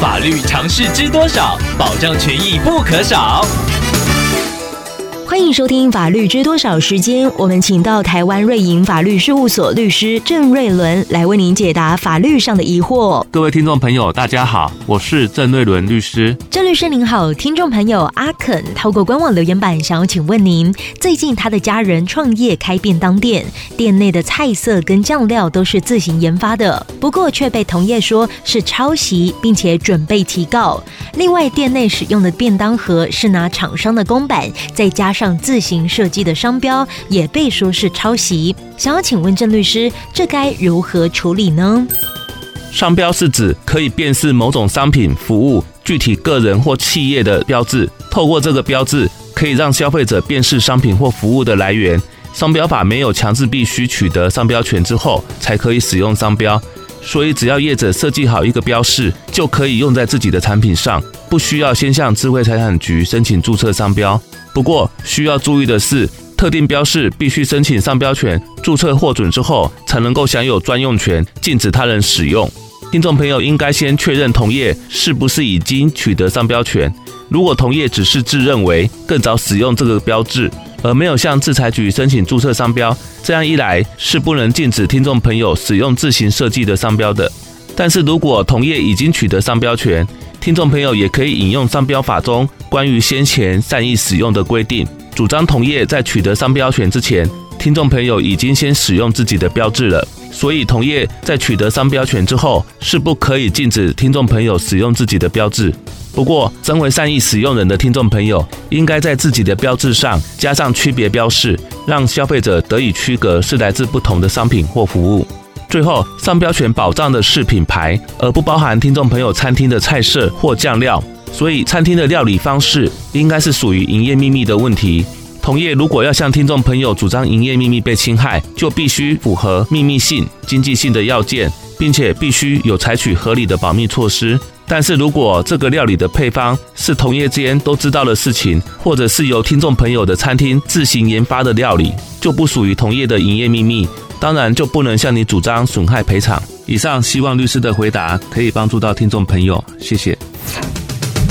法律常识知多少？保障权益不可少。欢迎收听《法律知多少》时间，我们请到台湾瑞银法律事务所律师郑瑞伦来为您解答法律上的疑惑。各位听众朋友，大家好，我是郑瑞伦律师。郑律师您好，听众朋友阿肯透过官网留言板想要请问您，最近他的家人创业开便当店，店内的菜色跟酱料都是自行研发的，不过却被同业说是抄袭，并且准备提告。另外，店内使用的便当盒是拿厂商的公版，再加上自行设计的商标，也被说是抄袭。想要请问郑律师，这该如何处理呢？商标是指可以辨识某种商品、服务、具体个人或企业的标志，透过这个标志，可以让消费者辨识商品或服务的来源。商标法没有强制必须取得商标权之后才可以使用商标。所以，只要业者设计好一个标示，就可以用在自己的产品上，不需要先向智慧财产局申请注册商标。不过，需要注意的是，特定标示必须申请商标权、注册获准之后，才能够享有专用权，禁止他人使用。听众朋友应该先确认同业是不是已经取得商标权。如果同业只是自认为更早使用这个标志，而没有向制裁局申请注册商标，这样一来是不能禁止听众朋友使用自行设计的商标的。但是如果同业已经取得商标权，听众朋友也可以引用商标法中关于先前善意使用的规定，主张同业在取得商标权之前，听众朋友已经先使用自己的标志了。所以同业在取得商标权之后，是不可以禁止听众朋友使用自己的标志。不过，身为善意使用人的听众朋友，应该在自己的标志上加上区别标示，让消费者得以区隔是来自不同的商品或服务。最后，商标权保障的是品牌，而不包含听众朋友餐厅的菜色或酱料。所以，餐厅的料理方式应该是属于营业秘密的问题。同业如果要向听众朋友主张营业秘密被侵害，就必须符合秘密性、经济性的要件，并且必须有采取合理的保密措施。但是如果这个料理的配方是同业之间都知道的事情，或者是由听众朋友的餐厅自行研发的料理，就不属于同业的营业秘密，当然就不能向你主张损害赔偿。以上希望律师的回答可以帮助到听众朋友，谢谢。